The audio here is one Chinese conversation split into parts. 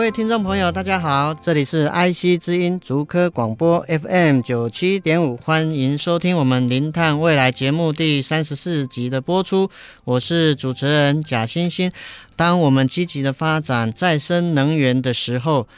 各位听众朋友，大家好，这里是 IC 之音竹科广播 FM 九七点五，欢迎收听我们零碳未来节目第三十四集的播出。我是主持人贾欣欣。当我们积极的发展再生能源的时候，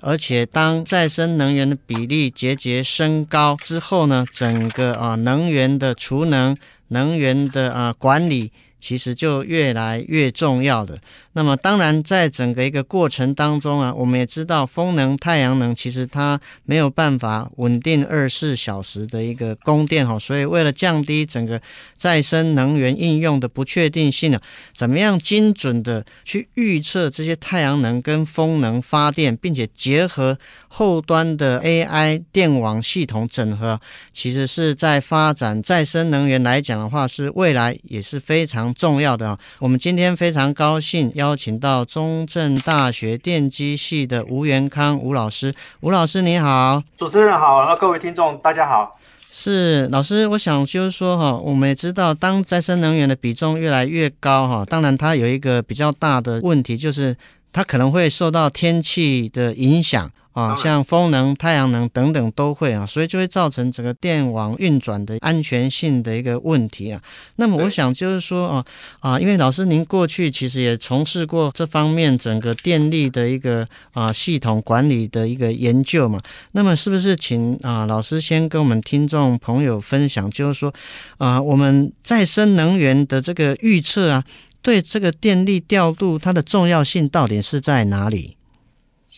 而且当再生能源的比例节节升高之后呢，整个啊能源的储能、能源的啊管理。其实就越来越重要的。那么，当然，在整个一个过程当中啊，我们也知道，风能、太阳能其实它没有办法稳定二十四小时的一个供电哈。所以，为了降低整个再生能源应用的不确定性呢，怎么样精准的去预测这些太阳能跟风能发电，并且结合后端的 AI 电网系统整合，其实是在发展再生能源来讲的话，是未来也是非常。重要的啊，我们今天非常高兴邀请到中正大学电机系的吴元康吴老师。吴老师你好，主持人好，那各位听众大家好。是老师，我想就是说哈，我们也知道，当再生能源的比重越来越高哈，当然它有一个比较大的问题，就是它可能会受到天气的影响。啊，像风能、太阳能等等都会啊，所以就会造成整个电网运转的安全性的一个问题啊。那么我想就是说啊啊，因为老师您过去其实也从事过这方面整个电力的一个啊系统管理的一个研究嘛。那么是不是请啊老师先跟我们听众朋友分享，就是说啊我们再生能源的这个预测啊，对这个电力调度它的重要性到底是在哪里？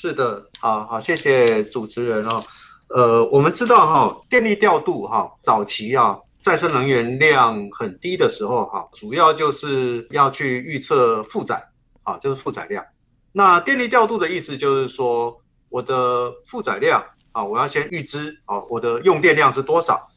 是的，好好，谢谢主持人哦。呃，我们知道哈，电力调度哈，早期啊，再生能源量很低的时候哈，主要就是要去预测负载啊，就是负载量。那电力调度的意思就是说，我的负载量啊，我要先预知啊，我的用电量是多少。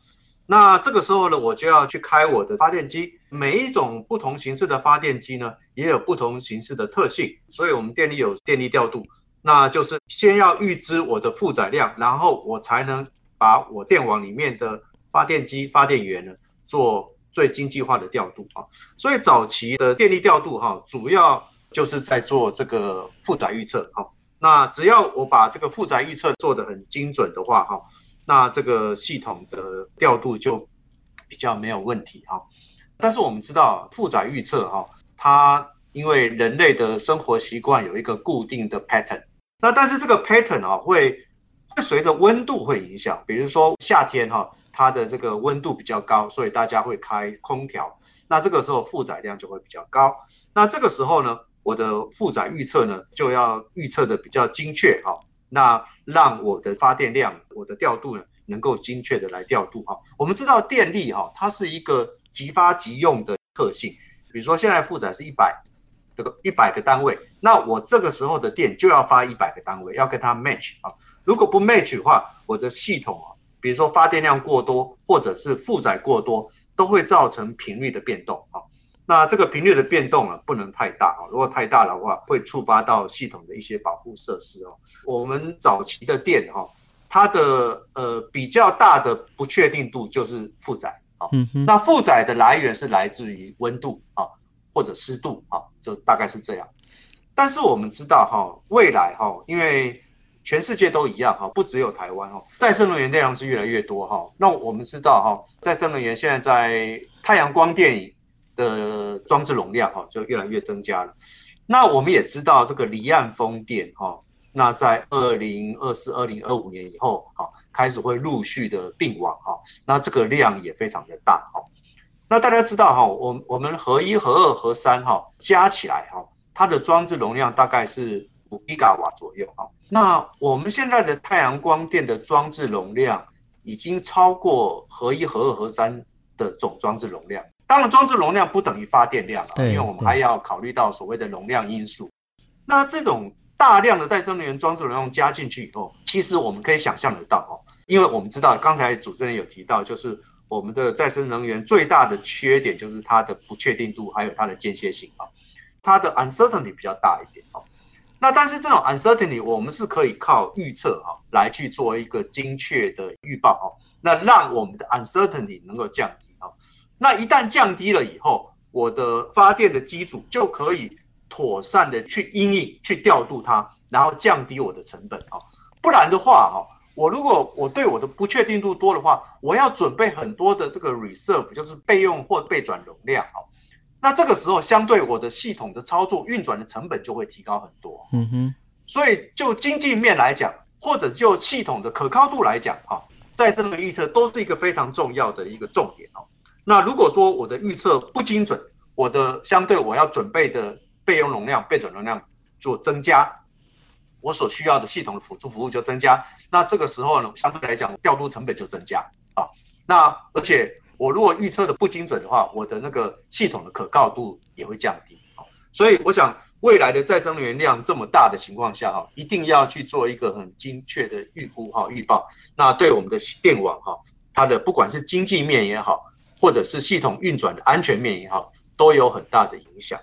那这个时候呢，我就要去开我的发电机。每一种不同形式的发电机呢，也有不同形式的特性，所以我们电力有电力调度。那就是先要预知我的负载量，然后我才能把我电网里面的发电机、发电源呢做最经济化的调度啊。所以早期的电力调度哈，主要就是在做这个负载预测哈。那只要我把这个负载预测做得很精准的话哈，那这个系统的调度就比较没有问题哈。但是我们知道负载预测哈，它因为人类的生活习惯有一个固定的 pattern。那但是这个 pattern 啊，会会随着温度会影响，比如说夏天哈，它的这个温度比较高，所以大家会开空调，那这个时候负载量就会比较高。那这个时候呢，我的负载预测呢就要预测的比较精确哈，那让我的发电量、我的调度呢能够精确的来调度哈。我们知道电力哈，它是一个即发即用的特性，比如说现在负载是一百。这个一百个单位，那我这个时候的电就要发一百个单位，要跟它 match 啊。如果不 match 的话，我的系统啊，比如说发电量过多，或者是负载过多，都会造成频率的变动啊。那这个频率的变动啊，不能太大啊。如果太大的话，会触发到系统的一些保护设施哦。我们早期的电哈，它的呃比较大的不确定度就是负载啊。嗯。那负载的来源是来自于温度啊。或者湿度啊，就大概是这样。但是我们知道哈，未来哈，因为全世界都一样哈，不只有台湾哈，再生能源电量是越来越多哈。那我们知道哈，再生能源现在在太阳光电的装置容量哈，就越来越增加了。那我们也知道这个离岸风电哈，那在二零二四、二零二五年以后哈，开始会陆续的并网哈，那这个量也非常的大哈。那大家知道哈，我我们核一、核二、核三哈加起来哈，它的装置容量大概是五吉瓦左右哈。那我们现在的太阳光电的装置容量已经超过核一、核二、核三的总装置容量。当然，装置容量不等于发电量啊，因为我们还要考虑到所谓的容量因素。那这种大量的再生能源装置容量加进去以后，其实我们可以想象得到哦，因为我们知道刚才主持人有提到，就是我们的再生能源最大的缺点就是它的不确定度，还有它的间歇性啊，它的 uncertainty 比较大一点哦。那但是这种 uncertainty 我们是可以靠预测哈来去做一个精确的预报哦，那让我们的 uncertainty 能够降低啊。那一旦降低了以后，我的发电的机组就可以。妥善的去因应、去调度它，然后降低我的成本啊。不然的话哈，我如果我对我的不确定度多的话，我要准备很多的这个 reserve，就是备用或备转容量啊。那这个时候，相对我的系统的操作运转的成本就会提高很多。嗯哼。所以就经济面来讲，或者就系统的可靠度来讲哈，再生的预测都是一个非常重要的一个重点哦。那如果说我的预测不精准，我的相对我要准备的备用容量、备转容量做增加，我所需要的系统的辅助服务就增加。那这个时候呢，相对来讲调度成本就增加啊。那而且我如果预测的不精准的话，我的那个系统的可靠度也会降低啊。所以我想，未来的再生能源量这么大的情况下哈，一定要去做一个很精确的预估哈、预报。那对我们的电网哈，它的不管是经济面也好，或者是系统运转的安全面也好，都有很大的影响。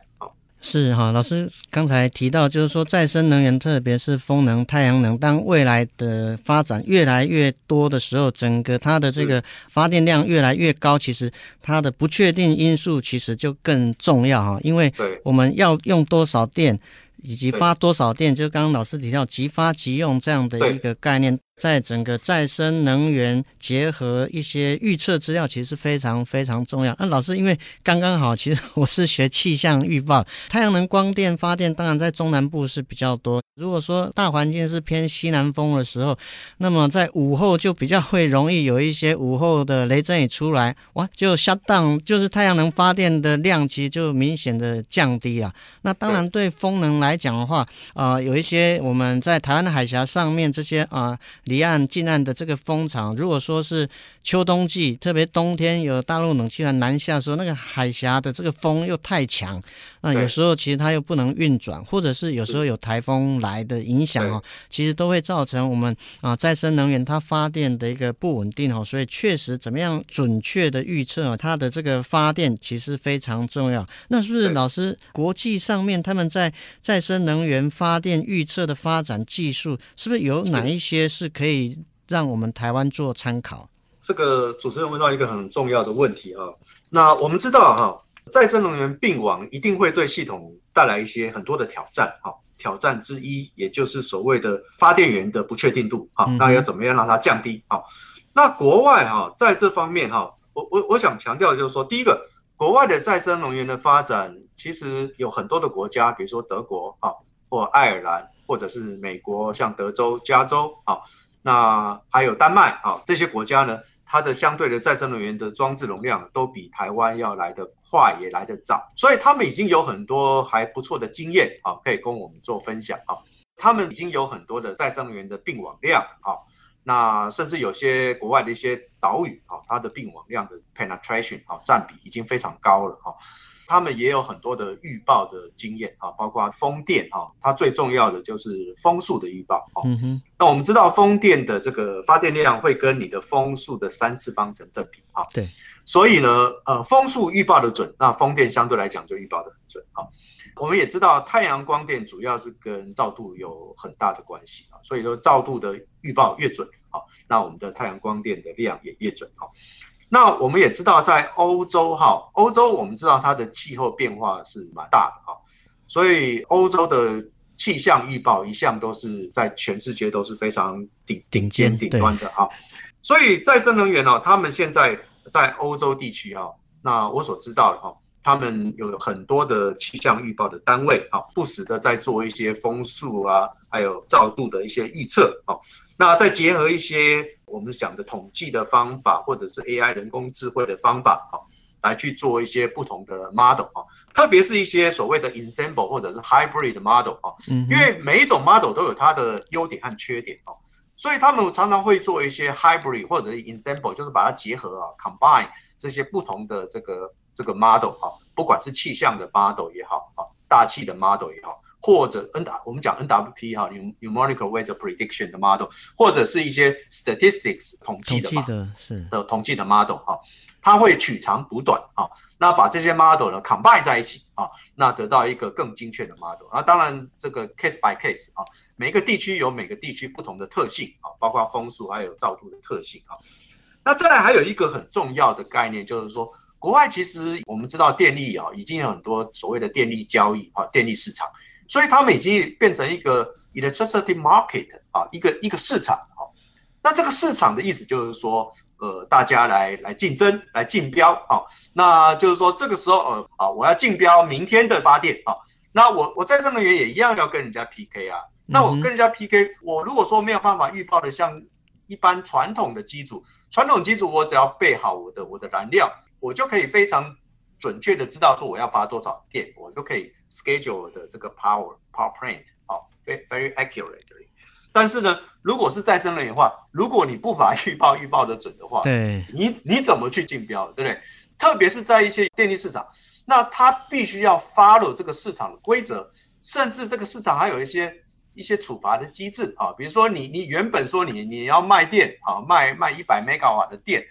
是哈，老师刚才提到，就是说再生能源，特别是风能、太阳能，当未来的发展越来越多的时候，整个它的这个发电量越来越高，其实它的不确定因素其实就更重要哈，因为我们要用多少电，以及发多少电，就刚刚老师提到即发即用这样的一个概念。在整个再生能源结合一些预测资料，其实是非常非常重要。那、啊、老师，因为刚刚好，其实我是学气象预报，太阳能光电发电，当然在中南部是比较多。如果说大环境是偏西南风的时候，那么在午后就比较会容易有一些午后的雷阵雨出来，哇，就 shut down，就是太阳能发电的量其实就明显的降低啊。那当然对风能来讲的话，啊、有一些我们在台湾的海峡上面这些啊。离岸、近岸的这个风场，如果说是秋冬季，特别冬天有大陆冷气团南下的时候，那个海峡的这个风又太强，那有时候其实它又不能运转，或者是有时候有台风来的影响哦，其实都会造成我们啊再生能源它发电的一个不稳定哦。所以确实怎么样准确的预测它的这个发电其实非常重要。那是不是老师国际上面他们在再生能源发电预测的发展技术，是不是有哪一些是可以可以让我们台湾做参考。这个主持人问到一个很重要的问题啊。那我们知道哈，再生能源并网一定会对系统带来一些很多的挑战。哈，挑战之一也就是所谓的发电源的不确定度。哈，那要怎么样让它降低？好，那国外哈在这方面哈，我我我想强调的就是说，第一个，国外的再生能源的发展其实有很多的国家，比如说德国啊，或爱尔兰，或者是美国，像德州、加州啊。那还有丹麦啊，这些国家呢，它的相对的再生能源的装置容量都比台湾要来得快，也来得早，所以他们已经有很多还不错的经验啊，可以跟我们做分享啊。他们已经有很多的再生能源的并网量啊，那甚至有些国外的一些岛屿啊，它的并网量的 penetration 啊占比已经非常高了啊。他们也有很多的预报的经验啊，包括风电哈，它最重要的就是风速的预报啊。嗯哼。那我们知道风电的这个发电量会跟你的风速的三次方成正比啊。对。所以呢，呃，风速预报的准，那风电相对来讲就预报的很准啊。我们也知道太阳光电主要是跟照度有很大的关系啊，所以说照度的预报越准啊，那我们的太阳光电的量也越准啊。那我们也知道，在欧洲哈，欧洲我们知道它的气候变化是蛮大的哈，所以欧洲的气象预报一向都是在全世界都是非常顶顶尖顶端的哈。所以再生能源呢，他们现在在欧洲地区哈，那我所知道的哈，他们有很多的气象预报的单位啊，不时的在做一些风速啊，还有照度的一些预测啊，那再结合一些。我们讲的统计的方法，或者是 AI 人工智慧的方法，啊，来去做一些不同的 model 啊，特别是一些所谓的 ensemble 或者是 hybrid model 啊，因为每一种 model 都有它的优点和缺点啊，所以他们常常会做一些 hybrid 或者是 ensemble，就是把它结合啊，combine 这些不同的这个这个 model 啊，不管是气象的 model 也好啊，大气的 model 也好。或者 N 我们讲 NWP 哈，Numerical Weighted Prediction 的 model，或者是一些 statistics 统计的嘛，的是的统计的 model 哈，它会取长补短啊，那把这些 model 呢 combine 在一起啊，那得到一个更精确的 model。那当然这个 case by case 啊，每一个地区有每个地区不同的特性啊，包括风速还有照度的特性啊。那再来还有一个很重要的概念，就是说国外其实我们知道电力啊，已经有很多所谓的电力交易啊，电力市场。所以他们已经变成一个 electricity market 啊，一个一个市场啊。那这个市场的意思就是说，呃，大家来来竞争，来竞标啊。那就是说，这个时候呃啊，我要竞标明天的发电啊。那我我再生能源也一样要跟人家 PK 啊。那我跟人家 PK，我如果说没有办法预报的像一般传统的机组，传统机组我只要备好我的我的燃料，我就可以非常准确的知道说我要发多少电，我就可以 schedule 的这个 power power plant 好，very very accurately。但是呢，如果是再生能源的话，如果你不把预报预报的准的话，对，你你怎么去竞标，对不对？特别是在一些电力市场，那它必须要 follow 这个市场的规则，甚至这个市场还有一些一些处罚的机制啊，比如说你你原本说你你要卖电啊，卖卖一百 mega 瓦的电。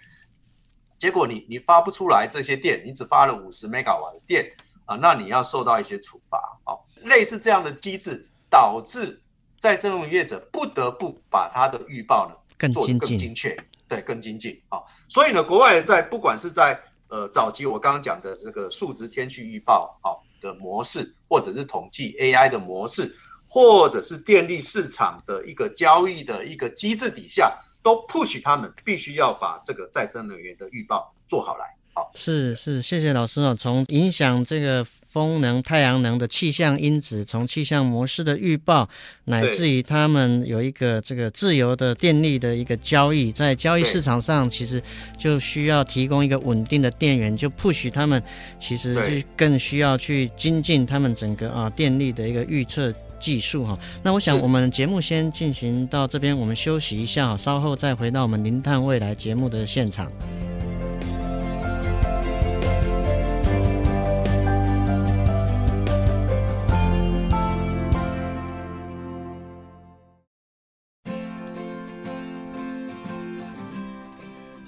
结果你你发不出来这些电，你只发了五十 mega 瓦的电啊，那你要受到一些处罚啊。类似这样的机制，导致再生能源业者不得不把它的预报呢做得更精确，对，更精进啊。所以呢，国外在不管是在呃早期我刚刚讲的这个数值天气预报啊的模式，或者是统计 AI 的模式，或者是电力市场的一个交易的一个机制底下。都 push 他们必须要把这个再生能源的预报做好来。好，是是，谢谢老师啊。从影响这个风能、太阳能的气象因子，从气象模式的预报，乃至于他们有一个这个自由的电力的一个交易，在交易市场上，其实就需要提供一个稳定的电源，就 push 他们，其实就更需要去精进他们整个啊电力的一个预测。技术哈，那我想我们节目先进行到这边，我们休息一下，稍后再回到我们零碳未来节目的现场。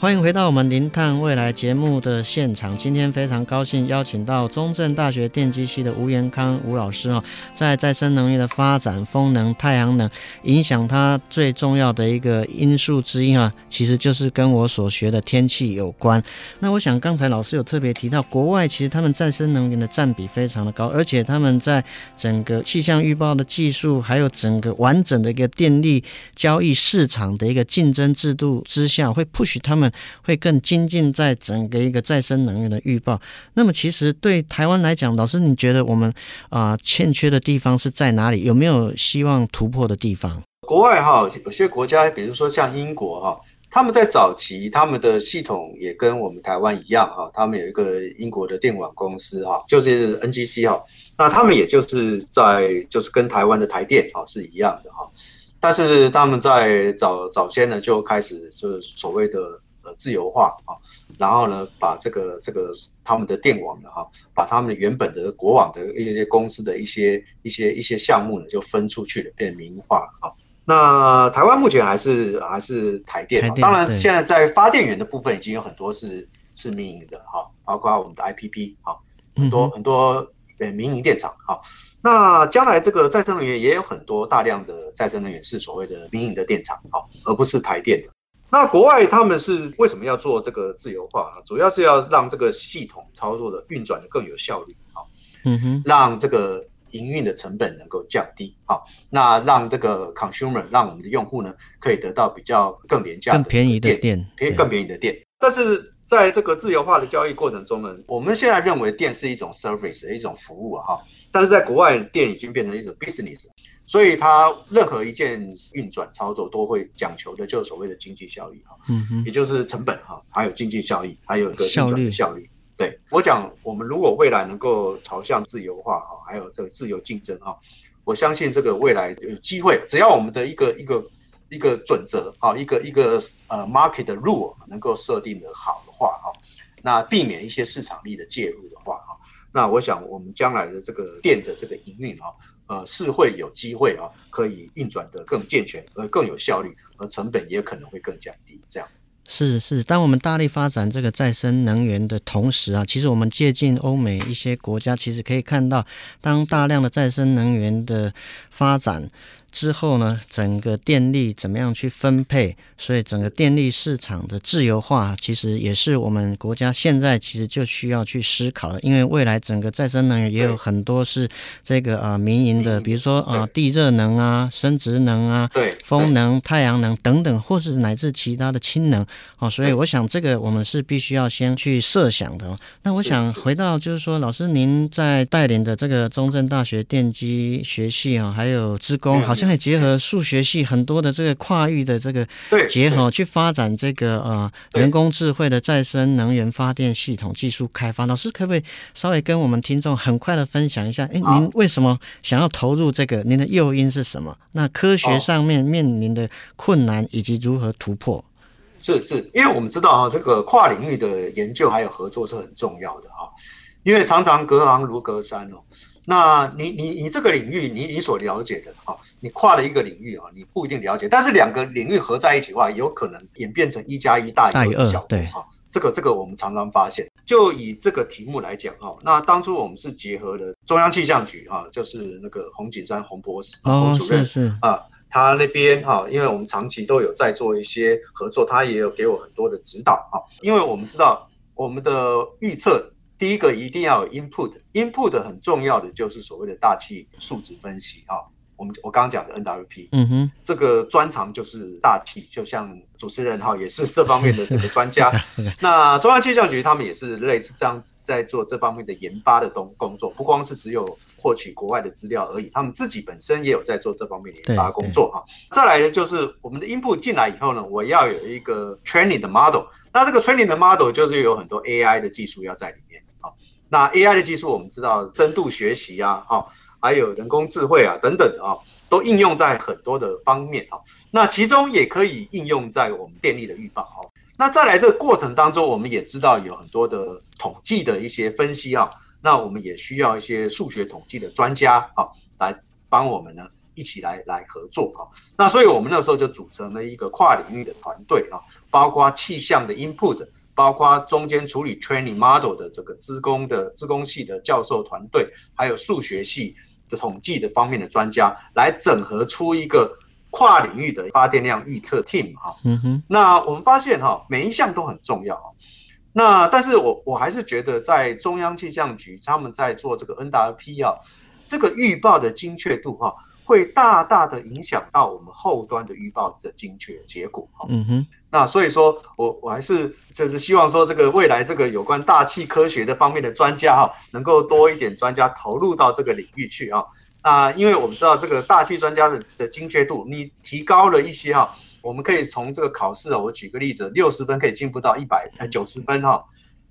欢迎回到我们零碳未来节目的现场。今天非常高兴邀请到中正大学电机系的吴元康吴老师哦，在再生能源的发展，风能、太阳能影响它最重要的一个因素之一啊，其实就是跟我所学的天气有关。那我想刚才老师有特别提到，国外其实他们再生能源的占比非常的高，而且他们在整个气象预报的技术，还有整个完整的一个电力交易市场的一个竞争制度之下，会 push 他们。会更精进在整个一个再生能源的预报。那么，其实对台湾来讲，老师，你觉得我们啊、欠缺的地方是在哪里？有没有希望突破的地方？国外哈，有些国家，比如说像英国哈，他们在早期他们的系统也跟我们台湾一样哈，他们有一个英国的电网公司哈，就是 NGC 哈，那他们也就是在就是跟台湾的台电哈是一样的哈，但是他们在早早先呢就开始就是所谓的。呃，自由化啊，然后呢，把这个这个他们的电网的哈，把他们原本的国网的一些公司的一些一些一些项目呢，就分出去了，变民营化啊。那台湾目前还是还是台电，台电，当然现在在发电源的部分已经有很多是是民营的哈，包括我们的 IPP 哈，很多很多呃民营电厂哈。那将来这个再生能源也有很多大量的再生能源是所谓的民营的电厂哈，而不是台电的。那国外他们是为什么要做这个自由化啊？主要是要让这个系统操作的运转的更有效率好，嗯哼，让这个营运的成本能够降低好，那让这个 consumer 让我们的用户呢可以得到比较更廉价、更便宜的电，便更便宜的电。但是在这个自由化的交易过程中呢，我们现在认为电是一种 service 一种服务啊，哈，但是在国外电已经变成一种 business。所以它任何一件运转操作都会讲求的，就是所谓的经济效益哈，嗯哼，也就是成本哈，还有经济效益，还有一个运转的效率。对，我讲，我们如果未来能够朝向自由化哈，还有这个自由竞争哈，我相信这个未来有机会，只要我们的一个一个一个准则啊，一个一个呃 market rule 能够设定的好的话哈，那避免一些市场力的介入的话哈。那我想我们将来的这个店的这个营运啊，呃，是会有机会啊，可以运转得更健全，而更有效率，而成本也可能会更降低，这样。是是，当我们大力发展这个再生能源的同时啊，其实我们借鉴欧美一些国家，其实可以看到，当大量的再生能源的发展。之后呢，整个电力怎么样去分配？所以整个电力市场的自由化，其实也是我们国家现在其实就需要去思考的。因为未来整个再生能源也有很多是这个啊民营的，比如说啊地热能啊、生殖能啊、风能、太阳能等等，或是乃至其他的氢能。哦，所以我想这个我们是必须要先去设想的。那我想回到就是说，老师您在带领的这个中正大学电机学系啊，还有职工，好像。可以结合数学系很多的这个跨域的这个结合，去发展这个呃人工智慧的再生能源发电系统技术开发。老师可不可以稍微跟我们听众很快的分享一下？哎，您为什么想要投入这个？您的诱因是什么？那科学上面面临的困难以及如何突破？是是，因为我们知道啊，这个跨领域的研究还有合作是很重要的哈，因为常常隔行如隔山哦。那你你你这个领域，你你所了解的哈，你跨了一个领域啊，你不一定了解，但是两个领域合在一起的话，有可能演变成一加一大于二的效果。对哈，这个这个我们常常发现。就以这个题目来讲哈，那当初我们是结合了中央气象局啊，就是那个洪景山洪博士洪主任是是啊，他那边哈，因为我们长期都有在做一些合作，他也有给我很多的指导哈，因为我们知道我们的预测。第一个一定要有 input，input 很重要的就是所谓的大气数值分析啊。我们我刚刚讲的 NWP，嗯哼，这个专长就是大气，就像主持人哈也是这方面的这个专家。那中央气象局他们也是类似这样子在做这方面的研发的东工作，不光是只有获取国外的资料而已，他们自己本身也有在做这方面的研发工作哈。再来呢，就是我们的 input 进来以后呢，我要有一个 training 的 model，那这个 training 的 model 就是有很多 AI 的技术要在里面。那 AI 的技术，我们知道深度学习啊，哈，还有人工智慧啊等等啊，都应用在很多的方面啊。那其中也可以应用在我们电力的预报啊。那再来这个过程当中，我们也知道有很多的统计的一些分析啊。那我们也需要一些数学统计的专家啊，来帮我们呢一起来来合作啊。那所以我们那时候就组成了一个跨领域的团队啊，包括气象的 input。包括中间处理 training model 的这个资工的资工系的教授团队，还有数学系的统计的方面的专家，来整合出一个跨领域的发电量预测 team 哈。嗯哼。那我们发现哈，每一项都很重要。那但是我我还是觉得，在中央气象局他们在做这个 NWP 啊，这个预报的精确度哈。会大大的影响到我们后端的预报的精确结果哈。嗯哼，那所以说我我还是就是希望说，这个未来这个有关大气科学的方面的专家哈，能够多一点专家投入到这个领域去啊。那因为我们知道这个大气专家的的精确度，你提高了一些哈，我们可以从这个考试啊，我举个例子，六十分可以进步到一百呃九十分哈。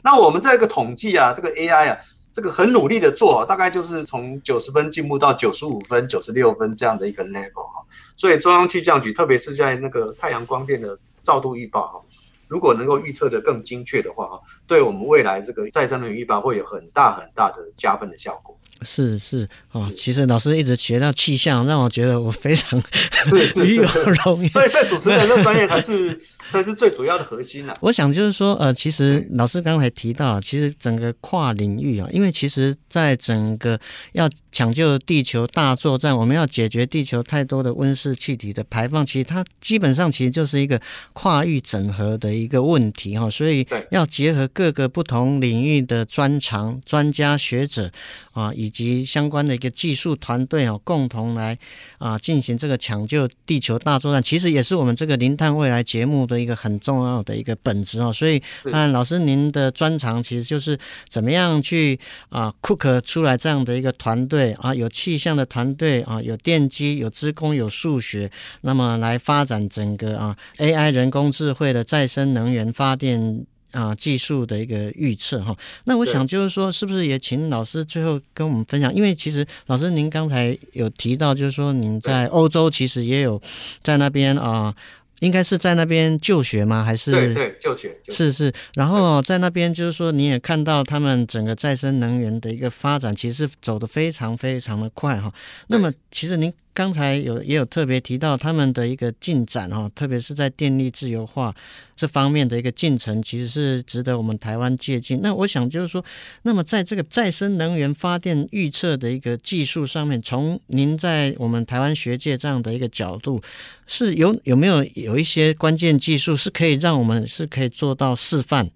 那我们这个统计啊，这个 AI 啊。这个很努力的做，大概就是从九十分进步到九十五分、九十六分这样的一个 level 哈。所以中央气象局，特别是在那个太阳光电的照度预报哈，如果能够预测的更精确的话哈，对我们未来这个再生能源预报会有很大很大的加分的效果。是是哦，其实老师一直学到气象，让我觉得我非常是是 与有荣焉。所以，在主持人的专业才是才是最主要的核心啊。我想就是说，呃，其实老师刚才提到，其实整个跨领域啊，因为其实在整个要抢救地球大作战，我们要解决地球太多的温室气体的排放，其实它基本上其实就是一个跨域整合的一个问题哈。所以要结合各个不同领域的专长、专家学者啊，以及相关的一个技术团队哦，共同来啊进行这个抢救地球大作战，其实也是我们这个零碳未来节目的一个很重要的一个本质哦。所以，那老师您的专长其实就是怎么样去啊 cook 出来这样的一个团队啊，有气象的团队啊，有电机、有资工、有数学，那么来发展整个啊 AI 人工智慧的再生能源发电。啊，技术的一个预测哈，那我想就是说，是不是也请老师最后跟我们分享？因为其实老师您刚才有提到，就是说您在欧洲其实也有在那边啊。应该是在那边就学吗？还是对对就学？是是。然后在那边就是说，你也看到他们整个再生能源的一个发展，其实走得非常非常的快哈。那么其实您刚才有也有特别提到他们的一个进展哈，特别是在电力自由化这方面的一个进程，其实是值得我们台湾借鉴。那我想就是说，那么在这个再生能源发电预测的一个技术上面，从您在我们台湾学界这样的一个角度，是有有没有有一些关键技术是可以让我们是可以做到示范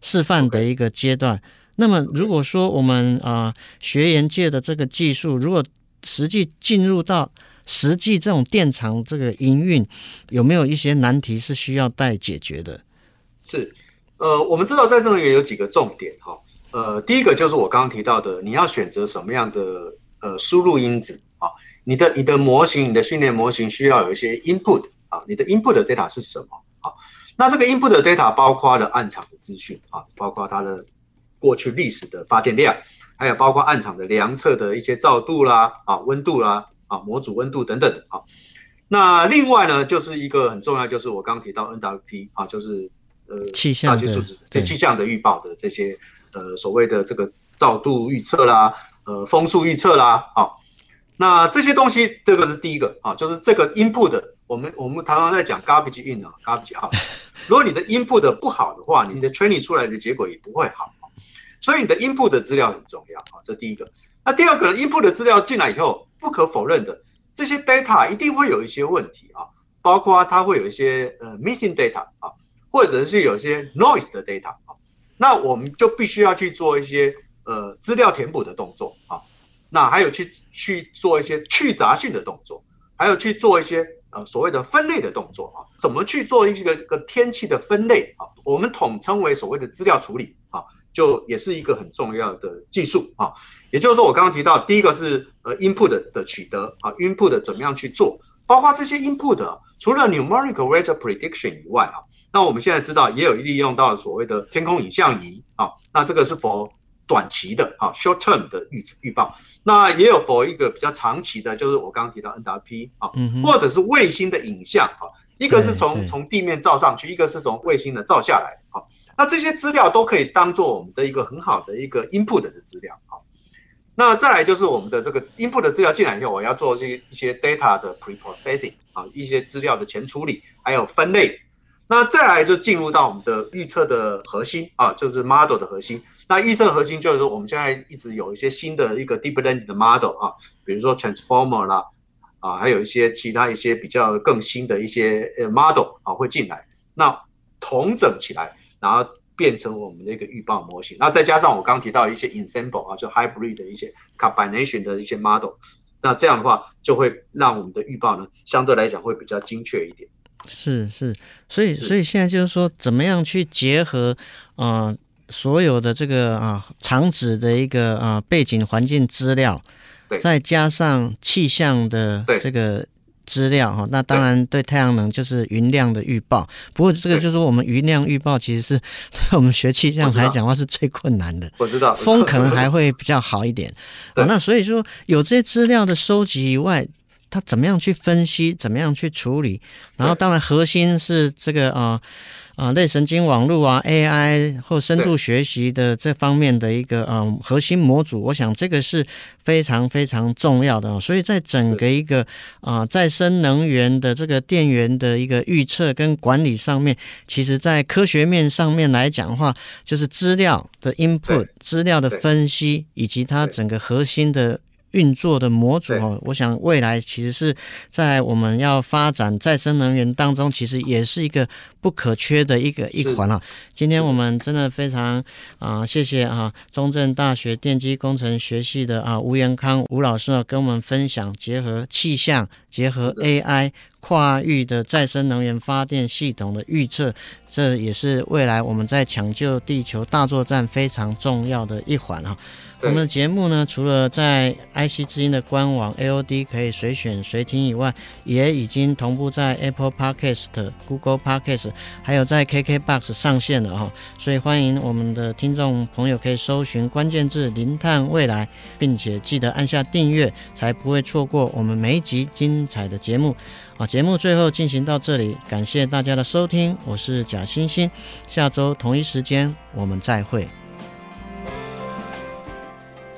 示范的一个阶段？那么如果说我们啊、学研界的这个技术，如果实际进入到实际这种电厂这个营运，有没有一些难题是需要待解决的？是，呃，我们知道再生能源有几个重点哈，呃，第一个就是我刚刚提到的，你要选择什么样的呃输入因子啊？你的你的模型，你的训练模型需要有一些 input 啊，你的 input data 是什么啊？那这个 input data 包括了暗场的资讯啊，包括它的过去历史的发电量，还有包括暗场的量测的一些照度啦啊、温度啦啊、模组温度等等的啊。那另外呢，就是一个很重要，就是我刚刚提到 NWP 啊，就是呃气象的对气象的预报的这些呃所谓的这个照度预测啦，呃风速预测啦啊。那这些东西，这个是第一个啊，就是这个 input 的，我们我们常常在讲 garbage in 啊，garbage out。如果你的 input 的不好的话，你的 training 出来的结果也不会好。所以你的 input 的资料很重要啊，这第一个。那第二个呢，input 的资料进来以后，不可否认的，这些 data 一定会有一些问题啊，包括它会有一些呃 missing data 啊，或者是有一些 noise 的 data 啊，那我们就必须要去做一些呃资料填补的动作啊。那还有去去做一些去杂讯的动作，还有去做一些呃所谓的分类的动作啊，怎么去做一个个天气的分类啊？我们统称为所谓的资料处理，就也是一个很重要的技术啊。也就是说，我刚刚提到第一个是呃 input 的取得啊，input 的怎么样去做，包括这些 input 除了 numerical weather prediction 以外啊，那我们现在知道也有利用到所谓的天空影像仪啊，那这个是否短期的啊，short term 的预预报，那也有 for 一个比较长期的，就是我刚刚提到 NWP 啊，或者是卫星的影像啊，一个是从从地面照上去，一个是从卫星的照下来啊，那这些资料都可以当做我们的一个很好的一个 input 的资料啊。那再来就是我们的这个 input 的资料进来以后，我要做这一些 data 的 preprocessing 啊，一些资料的前处理，还有分类。那再来就进入到我们的预测的核心啊，就是 model 的核心。那预测核心就是说，我们现在一直有一些新的一个 deep learning 的 model 啊，比如说 transformer 啦，啊，还有一些其他一些比较更新的一些呃 model 啊会进来，那统整起来，然后变成我们的一个预报模型。那再加上我刚提到一些 ensemble 啊，就 hybrid 的一些 combination 的一些 model，那这样的话就会让我们的预报呢相对来讲会比较精确一点。是是，所以所以现在就是说，怎么样去结合啊？呃所有的这个啊场址的一个啊背景环境资料，再加上气象的这个资料哈，那当然对太阳能就是云量的预报。不过这个就是我们云量预报其实是 对我们学气象来讲的话是最困难的。我知道风可能还会比较好一点。啊，那所以说有这些资料的收集以外，它怎么样去分析，怎么样去处理？然后当然核心是这个啊。啊，类神经网络啊，AI 或深度学习的这方面的一个嗯核心模组，我想这个是非常非常重要的。所以在整个一个啊再生能源的这个电源的一个预测跟管理上面，其实在科学面上面来讲的话，就是资料的 input、资料的分析以及它整个核心的。运作的模组哦，我想未来其实是在我们要发展再生能源当中，其实也是一个不可缺的一个一环啊。今天我们真的非常啊、呃，谢谢啊，中正大学电机工程学系的啊吴元康吴老师啊，跟我们分享结合气象、结合 AI 跨域的再生能源发电系统的预测，这也是未来我们在抢救地球大作战非常重要的一环啊。我们的节目呢，除了在 IC 之音的官网 AOD 可以随选随听以外，也已经同步在 Apple Podcast、Google Podcast，还有在 KKBox 上线了哈。所以欢迎我们的听众朋友可以搜寻关键字“零碳未来”，并且记得按下订阅，才不会错过我们每一集精彩的节目。啊，节目最后进行到这里，感谢大家的收听，我是贾欣欣，下周同一时间我们再会。